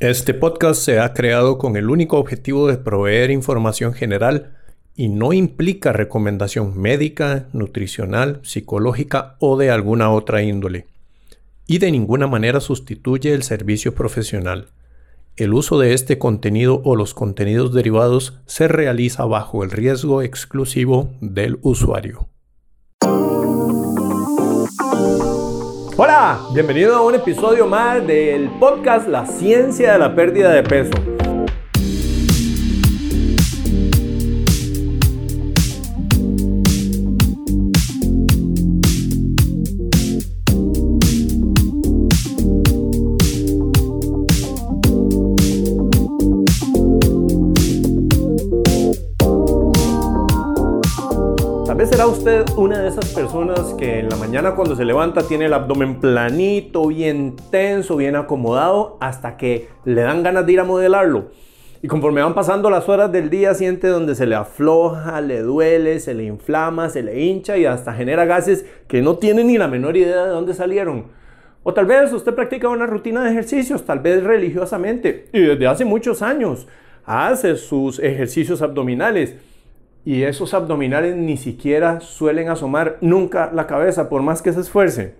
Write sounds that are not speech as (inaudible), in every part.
Este podcast se ha creado con el único objetivo de proveer información general y no implica recomendación médica, nutricional, psicológica o de alguna otra índole. Y de ninguna manera sustituye el servicio profesional. El uso de este contenido o los contenidos derivados se realiza bajo el riesgo exclusivo del usuario. Hola, bienvenido a un episodio más del podcast La ciencia de la pérdida de peso. Una de esas personas que en la mañana cuando se levanta tiene el abdomen planito, bien tenso, bien acomodado, hasta que le dan ganas de ir a modelarlo. Y conforme van pasando las horas del día, siente donde se le afloja, le duele, se le inflama, se le hincha y hasta genera gases que no tiene ni la menor idea de dónde salieron. O tal vez usted practica una rutina de ejercicios, tal vez religiosamente, y desde hace muchos años hace sus ejercicios abdominales y esos abdominales ni siquiera suelen asomar nunca la cabeza por más que se esfuerce.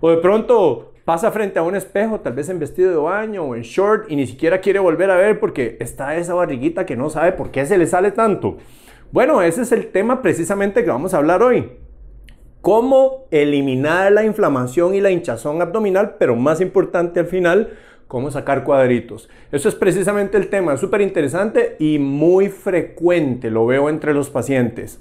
O de pronto pasa frente a un espejo, tal vez en vestido de baño o en short y ni siquiera quiere volver a ver porque está esa barriguita que no sabe por qué se le sale tanto. Bueno, ese es el tema precisamente que vamos a hablar hoy. Cómo eliminar la inflamación y la hinchazón abdominal, pero más importante al final, cómo sacar cuadritos. Eso es precisamente el tema, súper interesante y muy frecuente, lo veo entre los pacientes.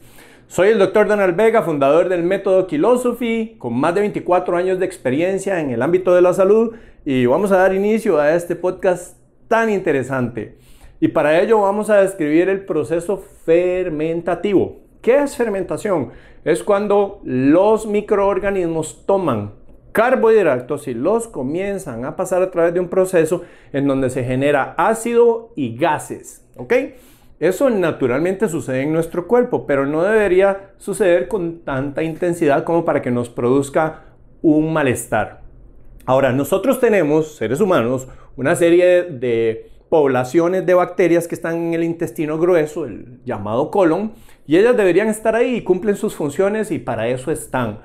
Soy el doctor Donald Vega, fundador del método Philosophy, con más de 24 años de experiencia en el ámbito de la salud y vamos a dar inicio a este podcast tan interesante. Y para ello vamos a describir el proceso fermentativo. ¿Qué es fermentación? Es cuando los microorganismos toman carbohidratos y los comienzan a pasar a través de un proceso en donde se genera ácido y gases. ¿Ok? Eso naturalmente sucede en nuestro cuerpo, pero no debería suceder con tanta intensidad como para que nos produzca un malestar. Ahora, nosotros tenemos, seres humanos, una serie de poblaciones de bacterias que están en el intestino grueso, el llamado colon, y ellas deberían estar ahí y cumplen sus funciones y para eso están.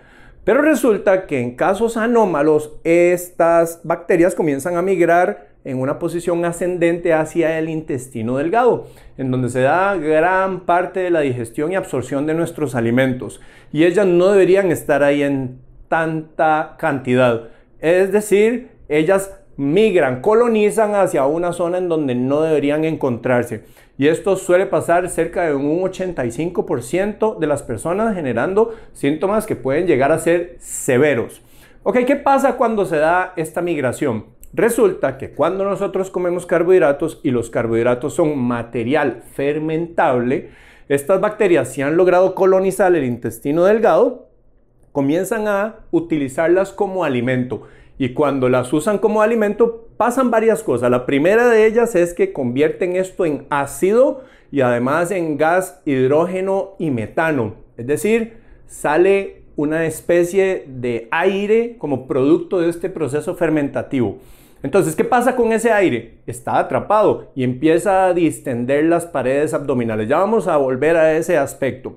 Pero resulta que en casos anómalos, estas bacterias comienzan a migrar en una posición ascendente hacia el intestino delgado, en donde se da gran parte de la digestión y absorción de nuestros alimentos. Y ellas no deberían estar ahí en tanta cantidad. Es decir, ellas migran, colonizan hacia una zona en donde no deberían encontrarse. Y esto suele pasar cerca de un 85% de las personas generando síntomas que pueden llegar a ser severos. Ok, ¿qué pasa cuando se da esta migración? Resulta que cuando nosotros comemos carbohidratos y los carbohidratos son material fermentable, estas bacterias si han logrado colonizar el intestino delgado, comienzan a utilizarlas como alimento y cuando las usan como alimento pasan varias cosas. La primera de ellas es que convierten esto en ácido y además en gas hidrógeno y metano. Es decir, sale una especie de aire como producto de este proceso fermentativo. Entonces, ¿qué pasa con ese aire? Está atrapado y empieza a distender las paredes abdominales. Ya vamos a volver a ese aspecto.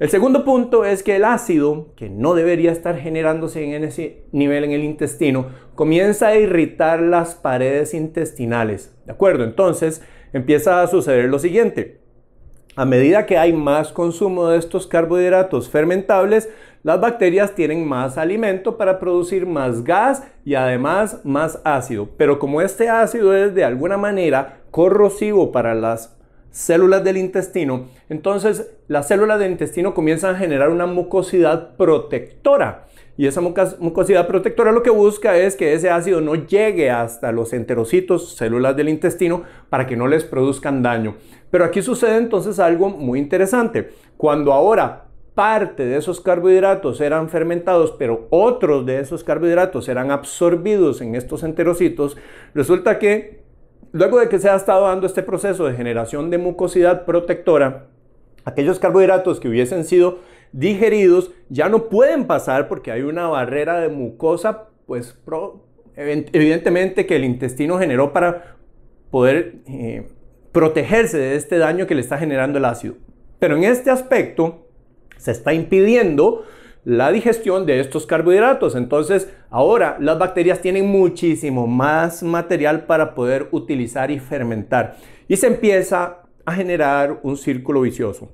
El segundo punto es que el ácido, que no debería estar generándose en ese nivel en el intestino, comienza a irritar las paredes intestinales. ¿De acuerdo? Entonces empieza a suceder lo siguiente. A medida que hay más consumo de estos carbohidratos fermentables, las bacterias tienen más alimento para producir más gas y además más ácido. Pero como este ácido es de alguna manera corrosivo para las células del intestino, entonces las células del intestino comienzan a generar una mucosidad protectora. Y esa mucosidad protectora lo que busca es que ese ácido no llegue hasta los enterocitos, células del intestino, para que no les produzcan daño. Pero aquí sucede entonces algo muy interesante. Cuando ahora parte de esos carbohidratos eran fermentados, pero otros de esos carbohidratos eran absorbidos en estos enterocitos, resulta que Luego de que se ha estado dando este proceso de generación de mucosidad protectora, aquellos carbohidratos que hubiesen sido digeridos ya no pueden pasar porque hay una barrera de mucosa, pues evidentemente que el intestino generó para poder eh, protegerse de este daño que le está generando el ácido. Pero en este aspecto se está impidiendo la digestión de estos carbohidratos. Entonces, ahora las bacterias tienen muchísimo más material para poder utilizar y fermentar. Y se empieza a generar un círculo vicioso.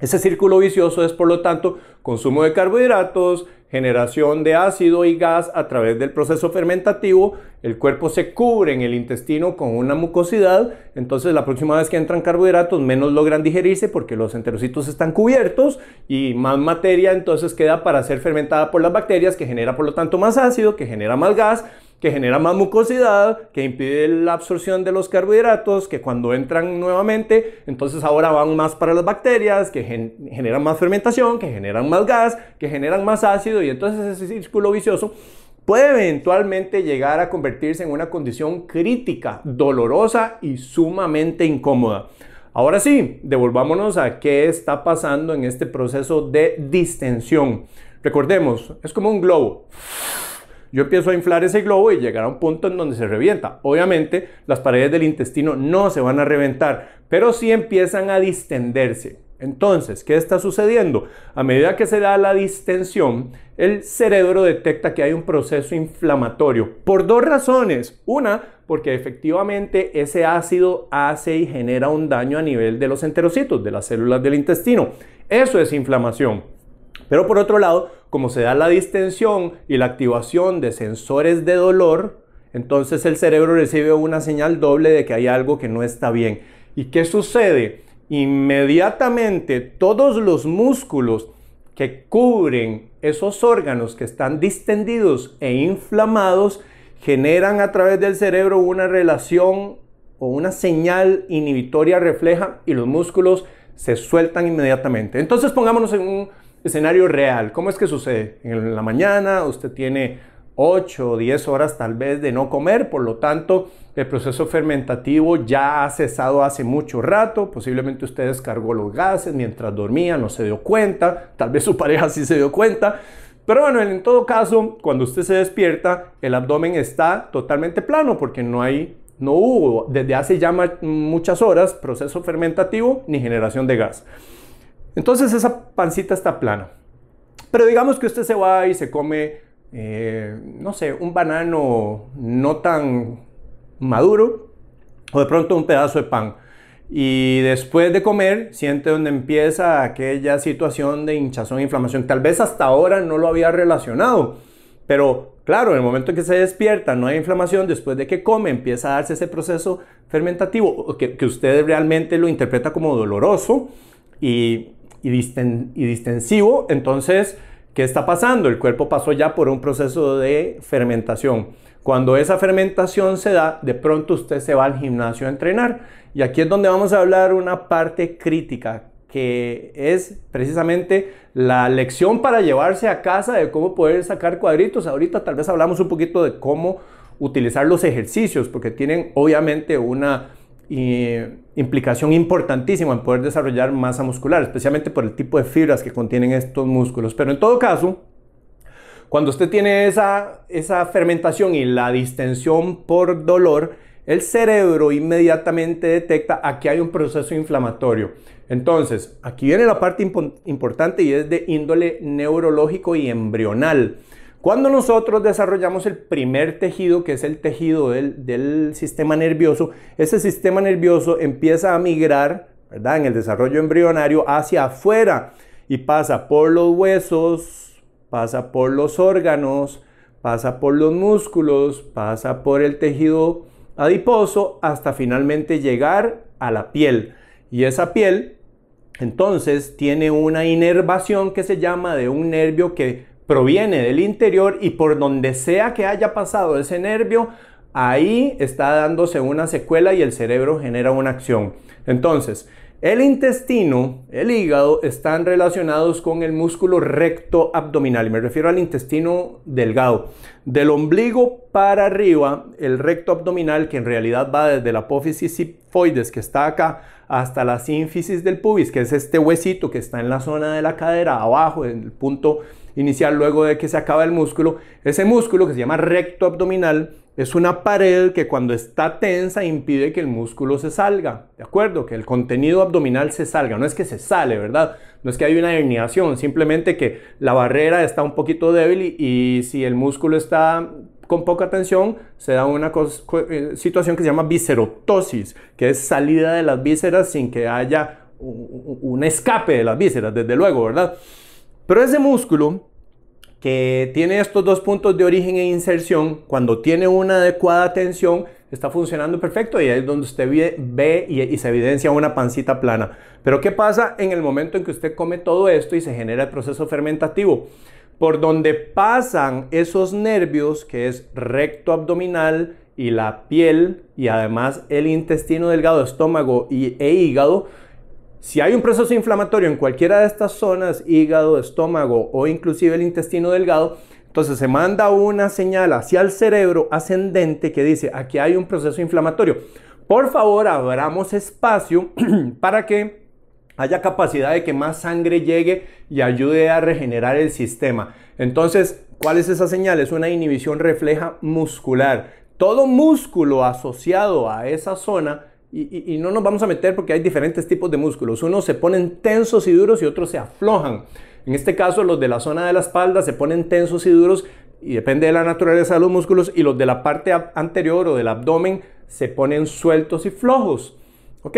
Ese círculo vicioso es, por lo tanto, consumo de carbohidratos, generación de ácido y gas a través del proceso fermentativo, el cuerpo se cubre en el intestino con una mucosidad, entonces la próxima vez que entran carbohidratos menos logran digerirse porque los enterocitos están cubiertos y más materia entonces queda para ser fermentada por las bacterias que genera por lo tanto más ácido, que genera más gas, que genera más mucosidad, que impide la absorción de los carbohidratos, que cuando entran nuevamente, entonces ahora van más para las bacterias, que generan más fermentación, que generan más gas, que generan más ácido y entonces ese círculo vicioso puede eventualmente llegar a convertirse en una condición crítica, dolorosa y sumamente incómoda. Ahora sí, devolvámonos a qué está pasando en este proceso de distensión. Recordemos, es como un globo yo empiezo a inflar ese globo y llegará a un punto en donde se revienta. Obviamente las paredes del intestino no se van a reventar, pero sí empiezan a distenderse. Entonces, ¿qué está sucediendo? A medida que se da la distensión, el cerebro detecta que hay un proceso inflamatorio por dos razones. Una, porque efectivamente ese ácido hace y genera un daño a nivel de los enterocitos, de las células del intestino. Eso es inflamación. Pero por otro lado, como se da la distensión y la activación de sensores de dolor, entonces el cerebro recibe una señal doble de que hay algo que no está bien. ¿Y qué sucede? Inmediatamente todos los músculos que cubren esos órganos que están distendidos e inflamados generan a través del cerebro una relación o una señal inhibitoria refleja y los músculos se sueltan inmediatamente. Entonces pongámonos en un escenario real. ¿Cómo es que sucede? En la mañana usted tiene 8 o 10 horas tal vez de no comer, por lo tanto el proceso fermentativo ya ha cesado hace mucho rato, posiblemente usted descargó los gases mientras dormía, no se dio cuenta, tal vez su (laughs) pareja sí se dio cuenta, pero bueno, en todo caso, cuando usted se despierta, el abdomen está totalmente plano porque no hay no hubo desde hace ya muchas horas proceso fermentativo ni generación de gas. Entonces esa pancita está plana. Pero digamos que usted se va y se come, eh, no sé, un banano no tan maduro o de pronto un pedazo de pan. Y después de comer, siente donde empieza aquella situación de hinchazón e inflamación. Tal vez hasta ahora no lo había relacionado, pero claro, en el momento en que se despierta, no hay inflamación, después de que come, empieza a darse ese proceso fermentativo que usted realmente lo interpreta como doloroso y y, distensivo, entonces, ¿qué está pasando? El cuerpo pasó ya por un proceso de fermentación. Cuando esa fermentación se da, de pronto usted se va al gimnasio a entrenar. Y aquí es donde vamos a hablar una parte crítica, que es precisamente la lección para llevarse a casa de cómo poder sacar cuadritos. Ahorita tal vez hablamos un poquito de cómo utilizar los ejercicios, porque tienen obviamente una implicación importantísima en poder desarrollar masa muscular, especialmente por el tipo de fibras que contienen estos músculos. Pero en todo caso, cuando usted tiene esa, esa fermentación y la distensión por dolor, el cerebro inmediatamente detecta aquí hay un proceso inflamatorio. Entonces, aquí viene la parte importante y es de índole neurológico y embrional. Cuando nosotros desarrollamos el primer tejido, que es el tejido del, sistema nervioso, ese sistema nervioso empieza a migrar, ¿verdad? En el desarrollo embrionario hacia afuera y pasa por los huesos, pasa por los órganos, pasa por los músculos, pasa por el tejido adiposo hasta finalmente llegar a la piel. Y esa piel entonces tiene una inervación que se llama de un nervio que proviene del interior y por donde sea que haya pasado ese nervio, ahí está dándose una secuela y el cerebro genera una acción. Entonces, el intestino, el hígado, están relacionados con el músculo recto abdominal. Y me refiero al intestino delgado. Del ombligo para arriba, el recto abdominal, que en realidad va desde la apófisis sifoides, que está acá, hasta la sínfisis del pubis, que es este huesito que está en la zona de la cadera, abajo, en el punto inicial luego de que se acaba el músculo. Ese músculo que se llama recto abdominal es una pared que cuando está tensa impide que el músculo se salga, ¿de acuerdo? Que el contenido abdominal se salga, no es que se sale, ¿verdad? No es que hay una herniación, simplemente que la barrera está un poquito débil y, si el músculo está con poca tensión, se da una eh, situación que se llama viscerotosis, que es salida de las vísceras sin que haya un escape de las vísceras, desde luego, ¿verdad? Pero ese músculo que tiene estos dos puntos de origen e inserción, cuando tiene una adecuada tensión, está funcionando perfecto y ahí es donde usted ve, y, se evidencia una pancita plana. Pero ¿qué pasa en el momento en que usted come todo esto y se genera el proceso fermentativo? Por donde pasan esos nervios, que es recto abdominal y la piel, y además el intestino delgado, estómago y, e hígado, si hay un proceso inflamatorio en cualquiera de estas zonas, hígado, estómago o inclusive el intestino delgado, entonces se manda una señal hacia el cerebro ascendente que dice, aquí hay un proceso inflamatorio. Por favor, abramos espacio (clears throat) para que haya capacidad de que más sangre llegue y ayude a regenerar el sistema. Entonces, ¿cuál es esa señal? Es una inhibición refleja muscular. Todo músculo asociado a esa zona y, no nos vamos a meter porque hay diferentes tipos de músculos. Unos se ponen tensos y duros y otros se aflojan. En este caso, los de la zona de la espalda se ponen tensos y duros y depende de la naturaleza de los músculos. Y los de la parte anterior o del abdomen se ponen sueltos y flojos. ¿Ok?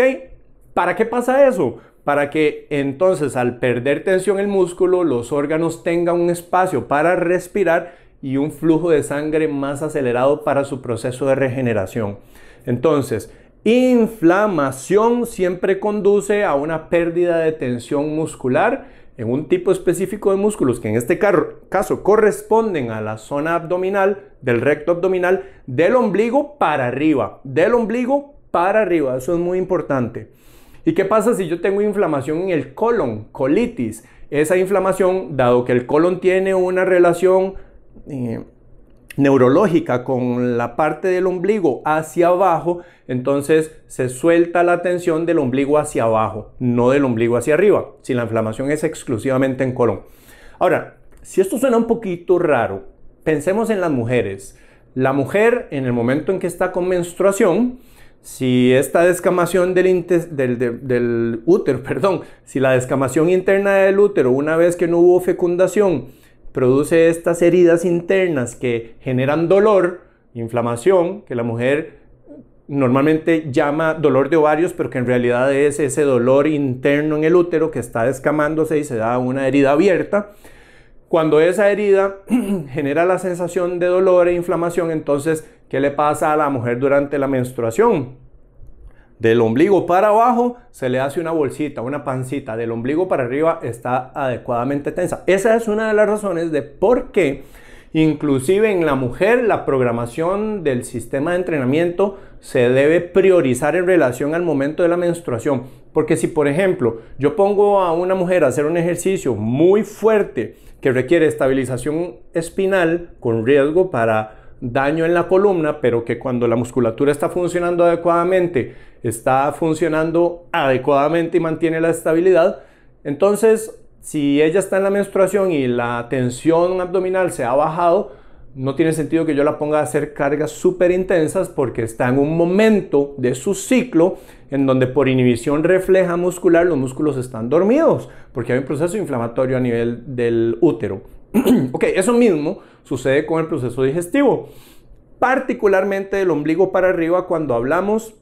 ¿Para qué pasa eso? Para que entonces al perder tensión el músculo, los órganos tengan un espacio para respirar y un flujo de sangre más acelerado para su proceso de regeneración. Entonces, Inflamación siempre conduce a una pérdida de tensión muscular en un tipo específico de músculos que en este caso corresponden a la zona abdominal, del recto abdominal, del ombligo para arriba, del ombligo para arriba, eso es muy importante. ¿Y qué pasa si yo tengo inflamación en el colon, colitis? Esa inflamación, dado que el colon tiene una relación eh, neurológica con la parte del ombligo hacia abajo, entonces se suelta la tensión del ombligo hacia abajo, no del ombligo hacia arriba, si la inflamación es exclusivamente en colon. Ahora, si esto suena un poquito raro, pensemos en las mujeres. La mujer en el momento en que está con menstruación, si esta descamación del, útero, (laughs) perdón, si la descamación interna del útero, una vez que no hubo fecundación, produce estas heridas internas que generan dolor, inflamación, que la mujer normalmente llama dolor de ovarios, pero que en realidad es ese dolor interno en el útero que está descamándose y se da una herida abierta. Cuando esa herida (clears throat) genera la sensación de dolor e inflamación, entonces, ¿qué le pasa a la mujer durante la menstruación? Del ombligo para abajo se le hace una bolsita, una pancita. Del ombligo para arriba está adecuadamente tensa. Esa es una de las razones de por qué inclusive en la mujer la programación del sistema de entrenamiento se debe priorizar en relación al momento de la menstruación. Porque si por ejemplo yo pongo a una mujer a hacer un ejercicio muy fuerte que requiere estabilización espinal con riesgo para daño en la columna, pero que cuando la musculatura está funcionando adecuadamente, está funcionando adecuadamente y mantiene la estabilidad, entonces si ella está en la menstruación y la tensión abdominal se ha bajado, no tiene sentido que yo la ponga a hacer cargas súper intensas porque está en un momento de su ciclo en donde por inhibición refleja muscular los músculos están dormidos porque hay un proceso inflamatorio a nivel del útero. (clears throat) ok, eso mismo sucede con el proceso digestivo, particularmente del ombligo para arriba cuando hablamos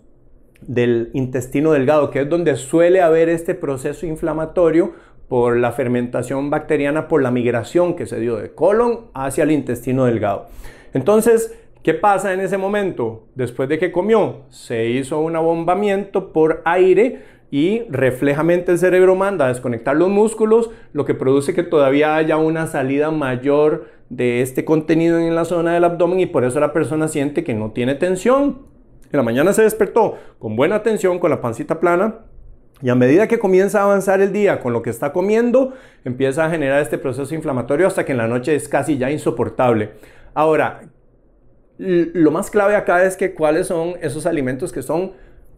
del intestino delgado, que es donde suele haber este proceso inflamatorio por la fermentación bacteriana, por la migración que se dio de colon hacia el intestino delgado. Entonces, ¿qué pasa en ese momento? Después de que comió, se hizo un abombamiento por aire y reflejamente el cerebro manda a desconectar los músculos, lo que produce que todavía haya una salida mayor de este contenido en la zona del abdomen y por eso la persona siente que no tiene tensión. En la mañana se despertó con buena tensión, con la pancita plana, y a medida que comienza a avanzar el día con lo que está comiendo, empieza a generar este proceso inflamatorio hasta que en la noche es casi ya insoportable. Ahora, lo más clave acá es que cuáles son esos alimentos que son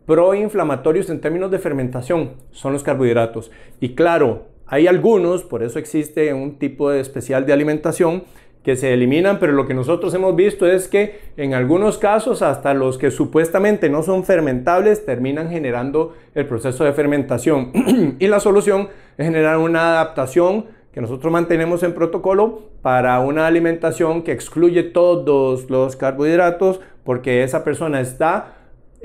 proinflamatorios en términos de fermentación son los carbohidratos. Y claro, hay algunos, por eso existe un tipo especial de alimentación que se eliminan, pero lo que nosotros hemos visto es que en algunos casos hasta los que supuestamente no son fermentables terminan generando el proceso de fermentación. (clears throat) y la solución es generar una adaptación que nosotros mantenemos en protocolo para una alimentación que excluye todos los carbohidratos porque esa persona está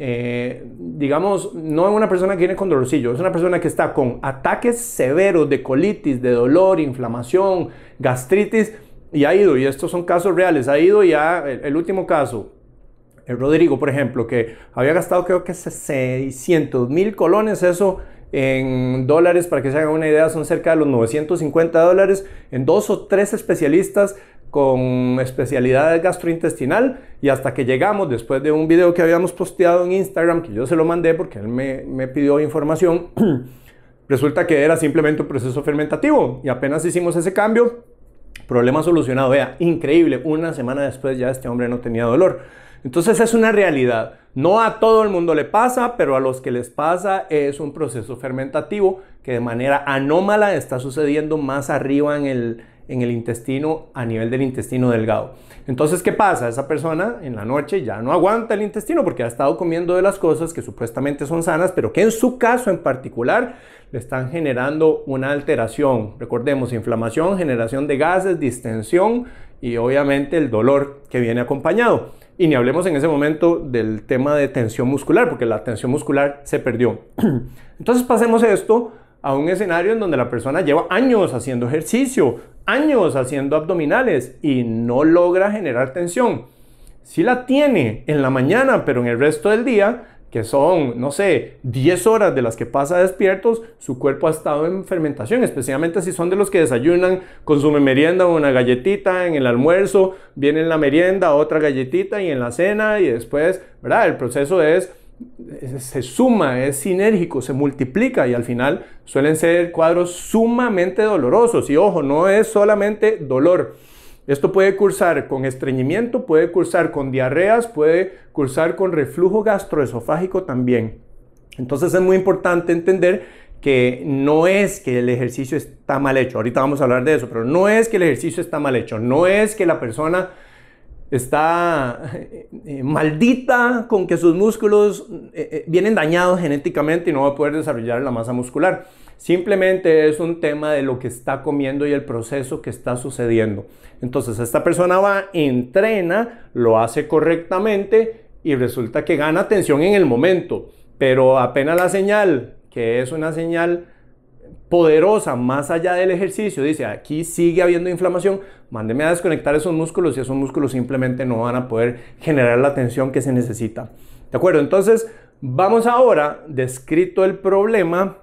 eh, digamos, no es una persona que viene con dolorcillo, es una persona que está con ataques severos de colitis, de dolor, inflamación, gastritis, y ha ido, y estos son casos reales, ha ido ya, el, último caso, el Rodrigo, por ejemplo, que había gastado creo que 600 mil colones, eso en dólares, para que se hagan una idea, son cerca de los 950 dólares, en dos o tres especialistas con especialidad gastrointestinal y hasta que llegamos, después de un video que habíamos posteado en Instagram, que yo se lo mandé porque él me, me pidió información, (clears throat) resulta que era simplemente un proceso fermentativo y apenas hicimos ese cambio, Problema solucionado, vea, increíble, una semana después ya este hombre no tenía dolor. Entonces es una realidad. No a todo el mundo le pasa, pero a los que les pasa es un proceso fermentativo que de manera anómala está sucediendo más arriba en el, en el intestino a nivel del intestino delgado. Entonces, ¿qué pasa? Esa persona en la noche ya no aguanta el intestino porque ha estado comiendo de las cosas que supuestamente son sanas, pero que en su caso en particular le están generando una alteración. Recordemos, inflamación, generación de gases, distensión y obviamente el dolor que viene acompañado. Y ni hablemos en ese momento del tema de tensión muscular, porque la tensión muscular se perdió. (clears throat) Entonces pasemos esto a un escenario en donde la persona lleva años haciendo ejercicio, años haciendo abdominales y no logra generar tensión. Si la tiene en la mañana, pero en el resto del día, que son, no sé, 10 horas de las que pasa despiertos, su cuerpo ha estado en fermentación, especialmente si son de los que desayunan, consumen merienda o una galletita en el almuerzo, viene en la merienda otra galletita y en la cena y después, ¿verdad? El proceso es se suma, es sinérgico, se multiplica y al final suelen ser cuadros sumamente dolorosos. Y ojo, no es solamente dolor. Esto puede cursar con estreñimiento, puede cursar con diarreas, puede cursar con reflujo gastroesofágico también. Entonces es muy importante entender que no es que el ejercicio está mal hecho, ahorita vamos a hablar de eso, pero no es que el ejercicio está mal hecho, no es que la persona está eh, eh, maldita con que sus músculos eh, vienen dañados genéticamente y no va a poder desarrollar la masa muscular. Simplemente es un tema de lo que está comiendo y el proceso que está sucediendo. Entonces esta persona va, entrena, lo hace correctamente y resulta que gana atención en el momento, pero apenas la señal, que es una señal poderosa más allá del ejercicio, dice aquí sigue habiendo inflamación, mándeme a desconectar esos músculos y esos músculos simplemente no van a poder generar la tensión que se necesita. ¿De acuerdo? Entonces, vamos ahora, descrito el problema,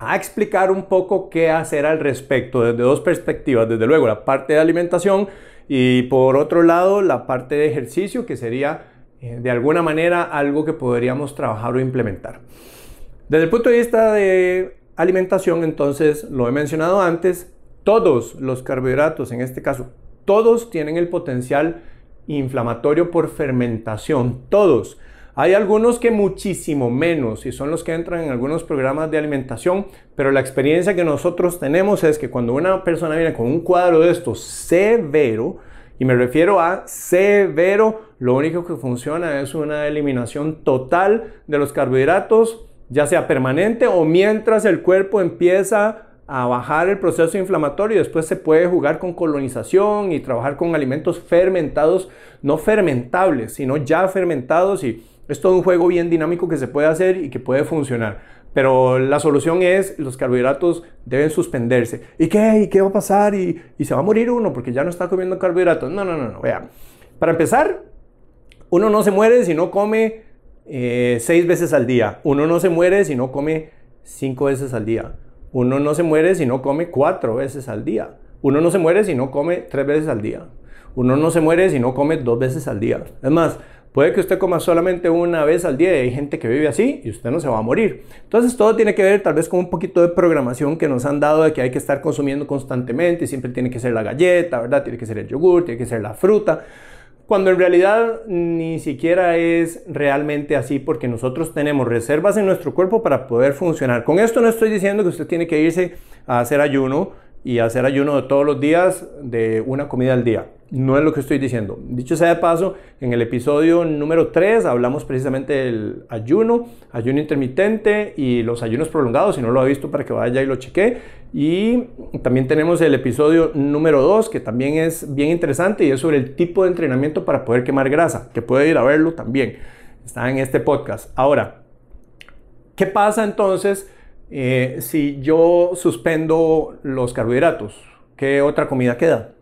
a explicar un poco qué hacer al respecto desde dos perspectivas. Desde luego, la parte de alimentación y por otro lado, la parte de ejercicio, que sería eh, de alguna manera algo que podríamos trabajar o implementar. Desde el punto de vista de alimentación, entonces, lo he mencionado antes, todos los carbohidratos, en este caso, todos tienen el potencial inflamatorio por fermentación, todos. Hay algunos que muchísimo menos y son los que entran en algunos programas de alimentación, pero la experiencia que nosotros tenemos es que cuando una persona viene con un cuadro de estos severo, y me refiero a severo, lo único que funciona es una eliminación total de los carbohidratos ya sea permanente o mientras el cuerpo empieza a bajar el proceso inflamatorio después se puede jugar con colonización y trabajar con alimentos fermentados, no fermentables, sino ya fermentados y es todo un juego bien dinámico que se puede hacer y que puede funcionar. Pero la solución es los carbohidratos deben suspenderse. ¿Y qué? ¿Y qué va a pasar? ¿Y, y se va a morir uno porque ya no está comiendo carbohidratos? No, no, no, no. Vea, para empezar, uno no se muere si no come eh, seis veces al día. Uno no se muere si no come cinco veces al día. Uno no se muere si no come cuatro veces al día. Uno no se muere si no come tres veces al día. Uno no se muere si no come dos veces al día. Es más, puede que usted coma solamente una vez al día y hay gente que vive así y usted no se va a morir. Entonces todo tiene que ver tal vez con un poquito de programación que nos han dado de que hay que estar consumiendo constantemente, siempre tiene que ser la galleta, ¿verdad? Tiene que ser el yogur, tiene que ser la fruta cuando en realidad ni siquiera es realmente así porque nosotros tenemos reservas en nuestro cuerpo para poder funcionar. Con esto no estoy diciendo que usted tiene que irse a hacer ayuno, y hacer ayuno de todos los días de una comida al día. No es lo que estoy diciendo. Dicho sea de paso, en el episodio número 3 hablamos precisamente del ayuno, ayuno intermitente y los ayunos prolongados. Si no lo ha visto, para que vaya y lo cheque. Y también tenemos el episodio número 2, que también es bien interesante y es sobre el tipo de entrenamiento para poder quemar grasa, que puede ir a verlo también. Está en este podcast. Ahora, ¿qué pasa entonces eh, si yo suspendo los carbohidratos? ¿Qué otra comida queda?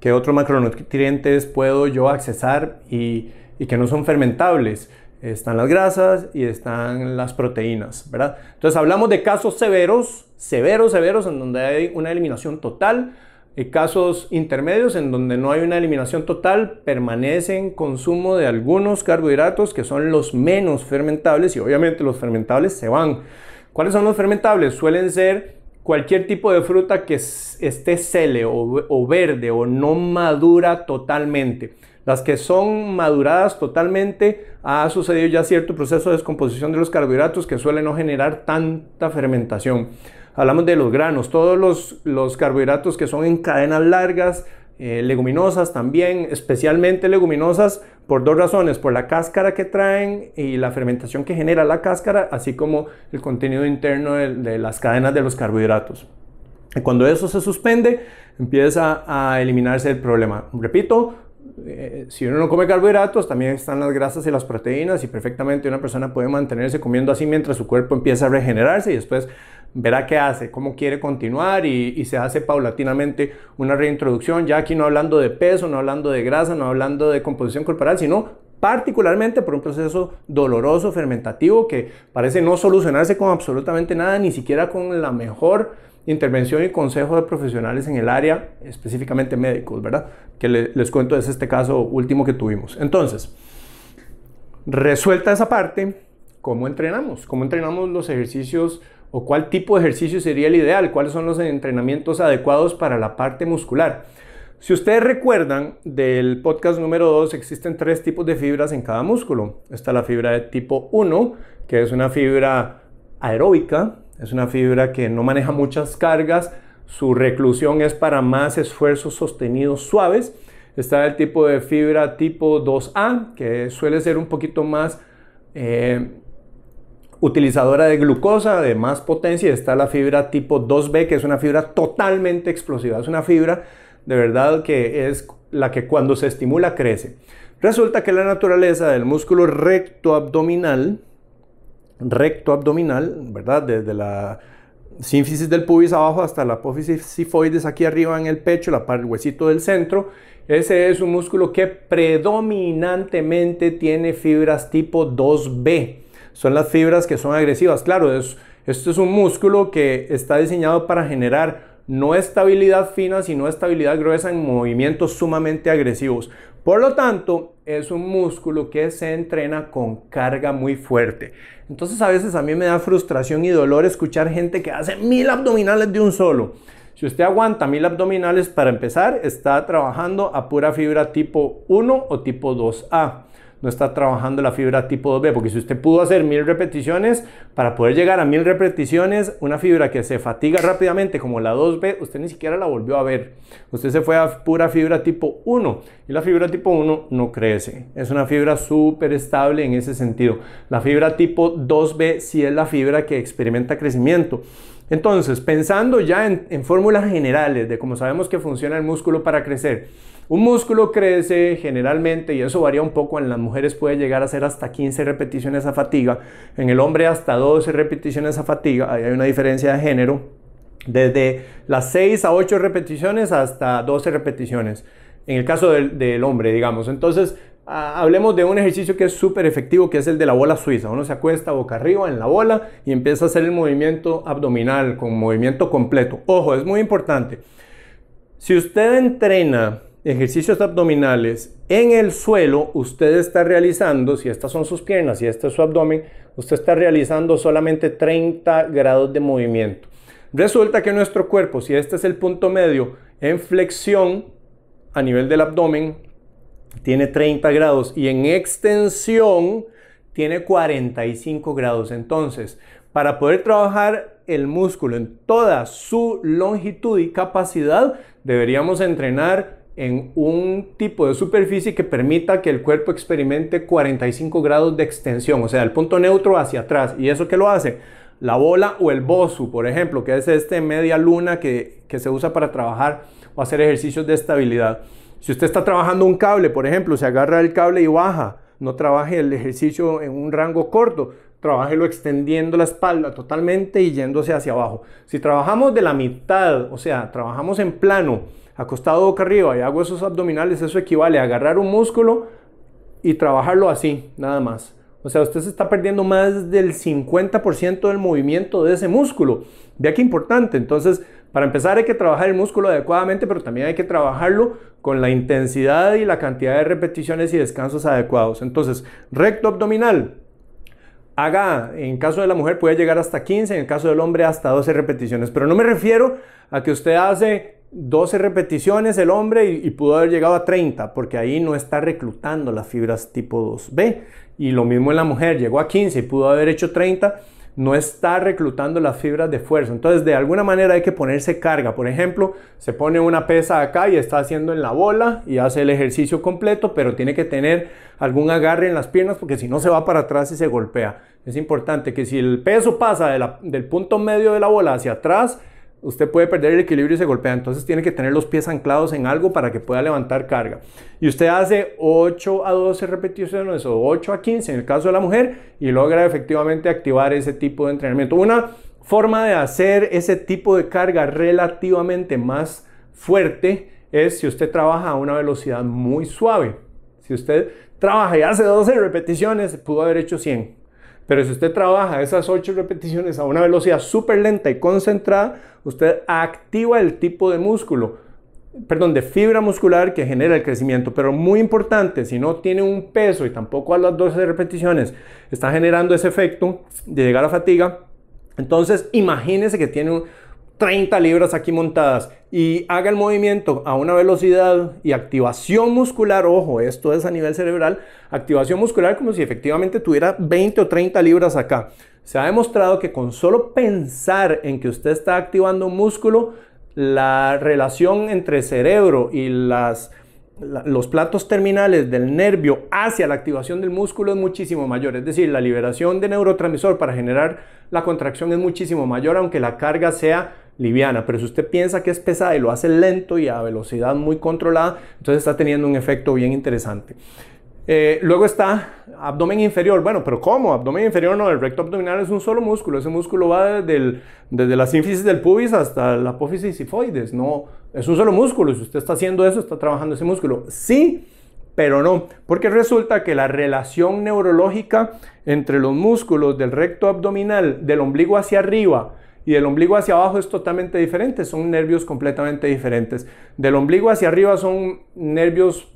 qué otros macronutrientes puedo yo accesar y, que no son fermentables. Están las grasas y están las proteínas, ¿verdad? Entonces hablamos de casos severos, severos, severos, en donde hay una eliminación total. Y casos intermedios en donde no hay una eliminación total, permanecen consumo de algunos carbohidratos que son los menos fermentables y obviamente los fermentables se van. ¿Cuáles son los fermentables? Suelen ser cualquier tipo de fruta que esté cele o, verde o no madura totalmente. Las que son maduradas totalmente, ha sucedido ya cierto proceso de descomposición de los carbohidratos que suele no generar tanta fermentación. Hablamos de los granos, todos los carbohidratos que son en cadenas largas, eh, leguminosas también, especialmente leguminosas, por dos razones, por la cáscara que traen y la fermentación que genera la cáscara, así como el contenido interno de, las cadenas de los carbohidratos. Y cuando eso se suspende, empieza a eliminarse el problema. Repito, eh, si uno no come carbohidratos, también están las grasas y las proteínas y perfectamente una persona puede mantenerse comiendo así mientras su cuerpo empieza a regenerarse y después verá qué hace, cómo quiere continuar y, se hace paulatinamente una reintroducción, ya aquí no hablando de peso, no hablando de grasa, no hablando de composición corporal, sino particularmente por un proceso doloroso, fermentativo, que parece no solucionarse con absolutamente nada, ni siquiera con la mejor intervención y consejo de profesionales en el área, específicamente médicos, ¿verdad? Que les cuento es este caso último que tuvimos. Entonces, resuelta esa parte, ¿cómo entrenamos? ¿Cómo entrenamos los ejercicios o cuál tipo de ejercicio sería el ideal, cuáles son los entrenamientos adecuados para la parte muscular. Si ustedes recuerdan del podcast número 2, existen tres tipos de fibras en cada músculo. Está la fibra de tipo 1, que es una fibra aeróbica, es una fibra que no maneja muchas cargas, su reclusión es para más esfuerzos sostenidos suaves. Está el tipo de fibra tipo 2A, que suele ser un poquito más eh, utilizadora de glucosa de más potencia. Está la fibra tipo 2B, que es una fibra totalmente explosiva. Es una fibra de verdad que es la que cuando se estimula crece. Resulta que la naturaleza del músculo recto abdominal, recto abdominal, ¿verdad? Desde la sínfisis del pubis abajo hasta la apófisis sifoides aquí arriba en el pecho, la parte, el huesito del centro. Ese es un músculo que predominantemente tiene fibras tipo 2B son las fibras que son agresivas. Claro, esto es un músculo que está diseñado para generar no estabilidad fina, sino estabilidad gruesa en movimientos sumamente agresivos. Por lo tanto, es un músculo que se entrena con carga muy fuerte. Entonces a veces a mí me da frustración y dolor escuchar gente que hace mil abdominales de un solo. Si usted aguanta mil abdominales para empezar, está trabajando a pura fibra tipo 1 o tipo 2A no está trabajando la fibra tipo 2B, porque si usted pudo hacer mil repeticiones, para poder llegar a mil repeticiones, una fibra que se fatiga rápidamente como la 2B, usted ni siquiera la volvió a ver. Usted se fue a pura fibra tipo 1 y la fibra tipo 1 no crece. Es una fibra súper estable en ese sentido. La fibra tipo 2B sí es la fibra que experimenta crecimiento. Entonces, pensando ya en, en fórmulas generales de cómo sabemos que funciona el músculo para crecer, un músculo crece generalmente, y eso varía un poco, en las mujeres puede llegar a ser hasta 15 repeticiones a fatiga, en el hombre hasta 12 repeticiones a fatiga, hay una diferencia de género, desde las 6 a 8 repeticiones hasta 12 repeticiones, en el caso del, hombre, digamos. Entonces, hablemos de un ejercicio que es súper efectivo, que es el de la bola suiza. Uno se acuesta boca arriba en la bola y empieza a hacer el movimiento abdominal con movimiento completo. Ojo, es muy importante. Si usted entrena ejercicios abdominales en el suelo, usted está realizando, si estas son sus piernas y este es su abdomen, usted está realizando solamente 30 grados de movimiento. Resulta que nuestro cuerpo, si este es el punto medio en flexión a nivel del abdomen, tiene 30 grados y en extensión tiene 45 grados. Entonces, para poder trabajar el músculo en toda su longitud y capacidad, deberíamos entrenar en un tipo de superficie que permita que el cuerpo experimente 45 grados de extensión, o sea, el punto neutro hacia atrás. ¿Y eso qué lo hace? La bola o el BOSU, por ejemplo, que es este media luna que, que se usa para trabajar o hacer ejercicios de estabilidad. Si usted está trabajando un cable, por ejemplo, se agarra el cable y baja, no trabaje el ejercicio en un rango corto, trabájelo extendiendo la espalda totalmente y yéndose hacia abajo. Si trabajamos de la mitad, o sea, trabajamos en plano, acostado boca arriba y hago esos abdominales, eso equivale a agarrar un músculo y trabajarlo así, nada más. O sea, usted se está perdiendo más del 50% del movimiento de ese músculo. Vea qué importante. Entonces, para empezar hay que trabajar el músculo adecuadamente, pero también hay que trabajarlo con la intensidad y la cantidad de repeticiones y descansos adecuados. Entonces, recto abdominal, haga, en caso de la mujer puede llegar hasta 15, en el caso del hombre hasta 12 repeticiones, pero no me refiero a que usted hace 12 repeticiones el hombre y, pudo haber llegado a 30, porque ahí no está reclutando las fibras tipo 2B. Y lo mismo en la mujer, llegó a 15 y pudo haber hecho 30, no está reclutando las fibras de fuerza. Entonces, de alguna manera hay que ponerse carga. Por ejemplo, se pone una pesa acá y está haciendo en la bola y hace el ejercicio completo, pero tiene que tener algún agarre en las piernas porque si no se va para atrás y se golpea. Es importante que si el peso pasa del punto medio de la bola hacia atrás, usted puede perder el equilibrio y se golpea. Entonces tiene que tener los pies anclados en algo para que pueda levantar carga. Y usted hace 8 a 12 repeticiones o 8 a 15 en el caso de la mujer y logra efectivamente activar ese tipo de entrenamiento. Una forma de hacer ese tipo de carga relativamente más fuerte es si usted trabaja a una velocidad muy suave. Si usted trabaja y hace 12 repeticiones, pudo haber hecho 100. Pero si usted trabaja esas 8 repeticiones a una velocidad súper lenta y concentrada, usted activa el tipo de músculo, perdón, de fibra muscular que genera el crecimiento. Pero muy importante, si no tiene un peso y tampoco a las 12 repeticiones está generando ese efecto de llegar a fatiga, entonces imagínese que tiene un 30 libras aquí montadas y haga el movimiento a una velocidad y activación muscular, ojo, esto es a nivel cerebral, activación muscular como si efectivamente tuviera 20 o 30 libras acá. Se ha demostrado que con solo pensar en que usted está activando un músculo, la relación entre cerebro y los platos terminales del nervio hacia la activación del músculo es muchísimo mayor. Es decir, la liberación de neurotransmisor para generar la contracción es muchísimo mayor, aunque la carga sea liviana, pero si usted piensa que es pesada y lo hace lento y a velocidad muy controlada, entonces está teniendo un efecto bien interesante. Eh, luego está abdomen inferior. Bueno, pero ¿cómo? Abdomen inferior no, el recto abdominal es un solo músculo. Ese músculo va desde, la sínfisis del pubis hasta la apófisis sifoides. No, es un solo músculo. Si usted está haciendo eso, está trabajando ese músculo. Sí, pero no, porque resulta que la relación neurológica entre los músculos del recto abdominal, del ombligo hacia arriba, y del ombligo hacia abajo es totalmente diferente, son nervios completamente diferentes. Del ombligo hacia arriba son nervios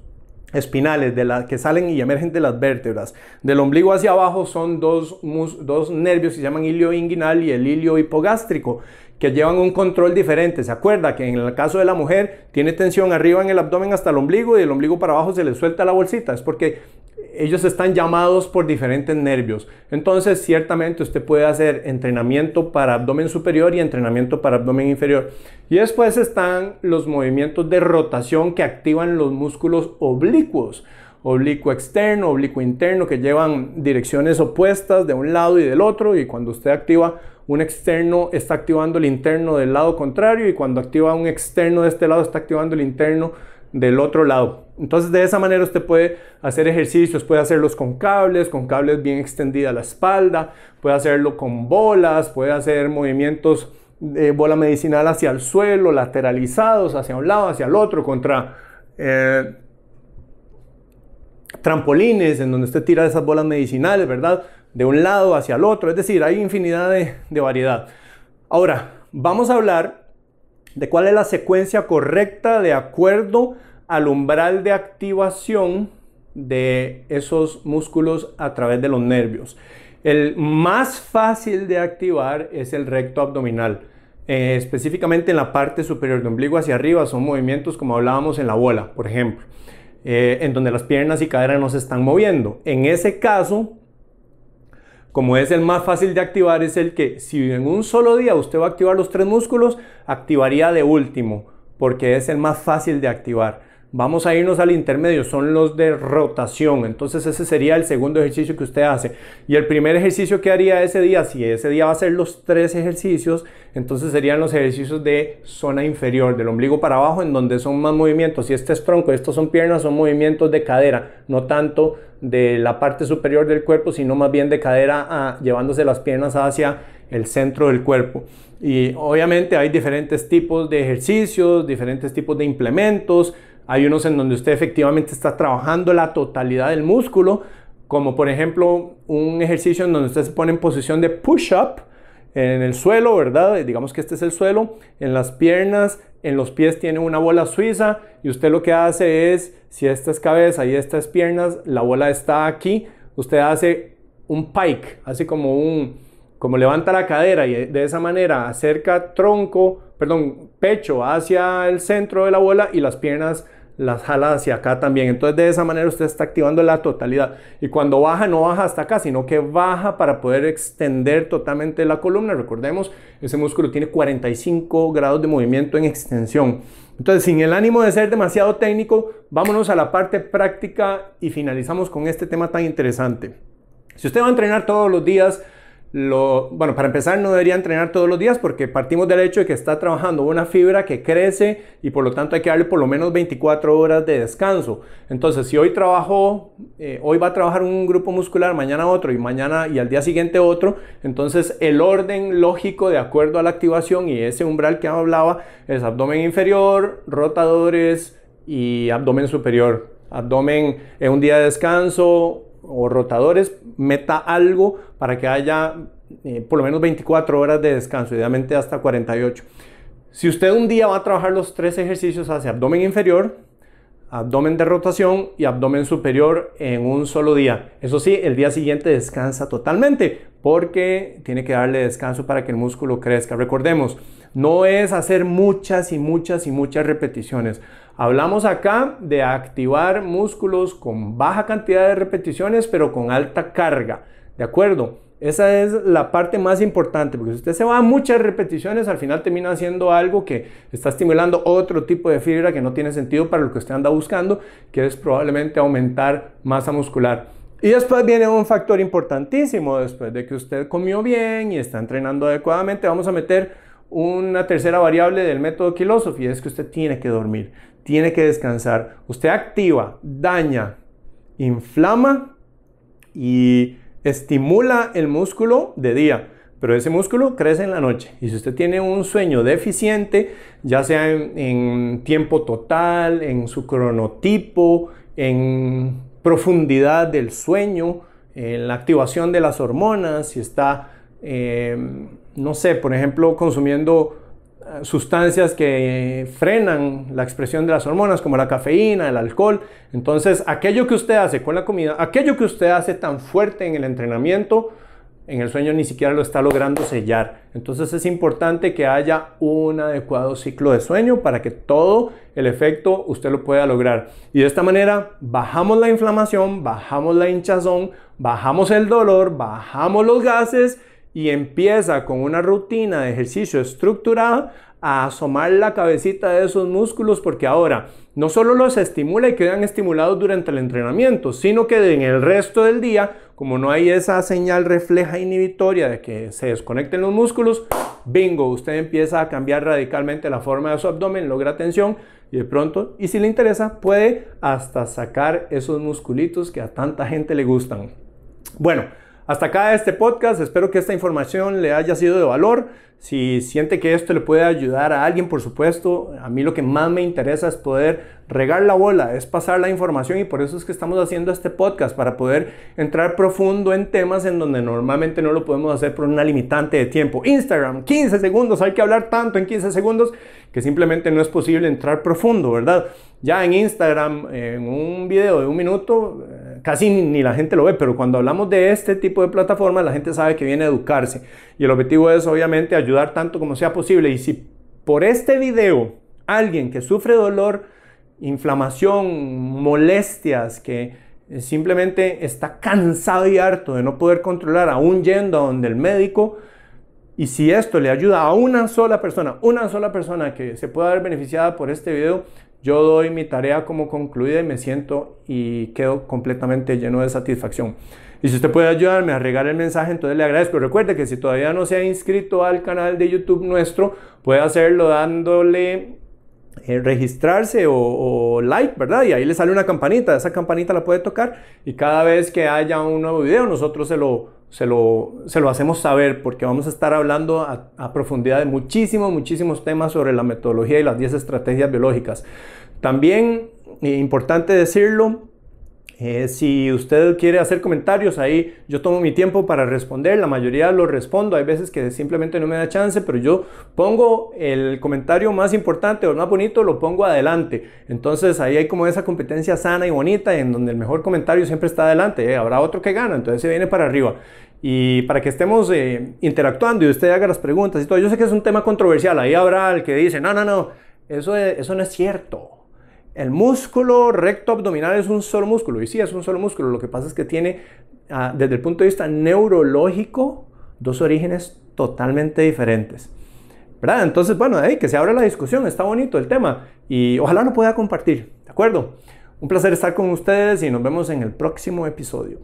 espinales de la, que salen y emergen de las vértebras. Del ombligo hacia abajo son dos, dos nervios que se llaman ilio inguinal y el ilio hipogástrico que llevan un control diferente. ¿Se acuerda que en el caso de la mujer tiene tensión arriba en el abdomen hasta el ombligo y del ombligo para abajo se le suelta la bolsita? Es porque ellos están llamados por diferentes nervios. Entonces, ciertamente usted puede hacer entrenamiento para abdomen superior y entrenamiento para abdomen inferior. Y después están los movimientos de rotación que activan los músculos oblicuos. Oblicuo externo, oblicuo interno, que llevan direcciones opuestas de un lado y del otro. Y cuando usted activa un externo, está activando el interno del lado contrario. Y cuando activa un externo de este lado, está activando el interno del otro lado. Entonces de esa manera usted puede hacer ejercicios, puede hacerlos con cables, con cables bien extendida la espalda, puede hacerlo con bolas, puede hacer movimientos de bola medicinal hacia el suelo, lateralizados, hacia un lado, hacia el otro, contra eh, trampolines en donde usted tira esas bolas medicinales, ¿verdad? De un lado hacia el otro, es decir, hay infinidad de, de variedad. Ahora, vamos a hablar de cuál es la secuencia correcta de acuerdo al umbral de activación de esos músculos a través de los nervios. El más fácil de activar es el recto abdominal. Eh, específicamente en la parte superior de ombligo hacia arriba son movimientos como hablábamos en la bola, por ejemplo, eh, en donde las piernas y caderas no se están moviendo. En ese caso, como es el más fácil de activar, es el que si en un solo día usted va a activar los tres músculos, activaría de último, porque es el más fácil de activar. Vamos a irnos al intermedio, son los de rotación. Entonces ese sería el segundo ejercicio que usted hace. Y el primer ejercicio que haría ese día, si ese día va a ser los tres ejercicios, entonces serían los ejercicios de zona inferior, del ombligo para abajo, en donde son más movimientos. Si este es tronco, estos son piernas, son movimientos de cadera, no tanto de la parte superior del cuerpo, sino más bien de cadera a, llevándose las piernas hacia el centro del cuerpo. Y obviamente hay diferentes tipos de ejercicios, diferentes tipos de implementos. Hay unos en donde usted efectivamente está trabajando la totalidad del músculo, como por ejemplo un ejercicio en donde usted se pone en posición de push-up en el suelo, ¿verdad? Digamos que este es el suelo, en las piernas, en los pies tiene una bola suiza y usted lo que hace es, si esta es cabeza y esta es piernas, la bola está aquí, usted hace un pike, así como un, como levanta la cadera y de esa manera acerca tronco, perdón, pecho hacia el centro de la bola y las piernas las jala hacia acá también. Entonces de esa manera usted está activando la totalidad. Y cuando baja, no baja hasta acá, sino que baja para poder extender totalmente la columna. Recordemos, ese músculo tiene 45 grados de movimiento en extensión. Entonces, sin el ánimo de ser demasiado técnico, vámonos a la parte práctica y finalizamos con este tema tan interesante. Si usted va a entrenar todos los días, bueno, para empezar no debería entrenar todos los días porque partimos del hecho de que está trabajando una fibra que crece y por lo tanto hay que darle por lo menos 24 horas de descanso. Entonces, si hoy trabajó, eh, hoy va a trabajar un grupo muscular, mañana otro y mañana y al día siguiente otro, entonces el orden lógico de acuerdo a la activación y ese umbral que hablaba es abdomen inferior, rotadores y abdomen superior. Abdomen en un día de descanso, o rotadores, meta algo para que haya eh, por lo menos 24 horas de descanso, idealmente hasta 48. Si usted un día va a trabajar los tres ejercicios hacia abdomen inferior, abdomen de rotación y abdomen superior en un solo día. Eso sí, el día siguiente descansa totalmente porque tiene que darle descanso para que el músculo crezca. Recordemos, no es hacer muchas y muchas y muchas repeticiones. Hablamos acá de activar músculos con baja cantidad de repeticiones, pero con alta carga. ¿De acuerdo? Esa es la parte más importante, porque si usted se va a muchas repeticiones, al final termina haciendo algo que está estimulando otro tipo de fibra que no tiene sentido para lo que usted anda buscando, que es probablemente aumentar masa muscular. Y después viene un factor importantísimo, después de que usted comió bien y está entrenando adecuadamente, vamos a meter una tercera variable del método Philosophy, es que usted tiene que dormir tiene que descansar. Usted activa, daña, inflama y estimula el músculo de día, pero ese músculo crece en la noche. Y si usted tiene un sueño deficiente, ya sea en, tiempo total, en su cronotipo, en profundidad del sueño, en la activación de las hormonas, si está, eh, no sé, por ejemplo, consumiendo sustancias que frenan la expresión de las hormonas, como la cafeína, el alcohol. Entonces, aquello que usted hace con la comida, aquello que usted hace tan fuerte en el entrenamiento, en el sueño ni siquiera lo está logrando sellar. Entonces es importante que haya un adecuado ciclo de sueño para que todo el efecto usted lo pueda lograr. Y de esta manera bajamos la inflamación, bajamos la hinchazón, bajamos el dolor, bajamos los gases y empieza con una rutina de ejercicio estructurada a asomar la cabecita de esos músculos porque ahora no solo los estimula y quedan estimulados durante el entrenamiento, sino que en el resto del día, como no hay esa señal refleja inhibitoria de que se desconecten los músculos, bingo, usted empieza a cambiar radicalmente la forma de su abdomen, logra tensión y de pronto, y si le interesa, puede hasta sacar esos musculitos que a tanta gente le gustan. Bueno, hasta acá este podcast, espero que esta información le haya sido de valor. Si siente que esto le puede ayudar a alguien, por supuesto, a mí lo que más me interesa es poder regar la bola, es pasar la información y por eso es que estamos haciendo este podcast, para poder entrar profundo en temas en donde normalmente no lo podemos hacer por una limitante de tiempo. Instagram, 15 segundos, hay que hablar tanto en 15 segundos que simplemente no es posible entrar profundo, ¿verdad? Ya en Instagram, en un video de un minuto, casi ni, la gente lo ve, pero cuando hablamos de este tipo de plataformas, la gente sabe que viene a educarse. Y el objetivo es obviamente ayudar tanto como sea posible. Y si por este video alguien que sufre dolor, inflamación, molestias, que eh, simplemente está cansado y harto de no poder controlar, aún yendo a donde el médico, y si esto le ayuda a una sola persona, una sola persona que se pueda ver beneficiada por este video, yo doy mi tarea como concluida y me siento y quedo completamente lleno de satisfacción. Y si usted puede ayudarme a regar el mensaje, entonces le agradezco. Recuerde que si todavía no se ha inscrito al canal de YouTube nuestro, puede hacerlo dándole eh, registrarse o, like, ¿verdad? Y ahí le sale una campanita, esa campanita la puede tocar y cada vez que haya un nuevo video nosotros se lo, se lo, se lo hacemos saber porque vamos a estar hablando a, profundidad de muchísimos, muchísimos temas sobre la metodología y las 10 estrategias biológicas. También, eh, importante decirlo, eh, si usted quiere hacer comentarios ahí, yo tomo mi tiempo para responder. La mayoría lo respondo. Hay veces que simplemente no me da chance, pero yo pongo el comentario más importante o más bonito, lo pongo adelante. Entonces ahí hay como esa competencia sana y bonita en donde el mejor comentario siempre está adelante. ¿eh? Habrá otro que gana, entonces se viene para arriba. Y para que estemos eh, interactuando y usted haga las preguntas y todo. Yo sé que es un tema controversial. Ahí habrá el que dice, no, no, no, eso, eso no es cierto el músculo recto abdominal es un solo músculo, y sí, es un solo músculo. Lo que pasa es que tiene, ah, desde el punto de vista neurológico, dos orígenes totalmente diferentes. ¿Verdad? Entonces, bueno, que se abra la discusión, está bonito el tema, y ojalá lo pueda compartir, ¿de acuerdo? Un placer estar con ustedes y nos vemos en el próximo episodio.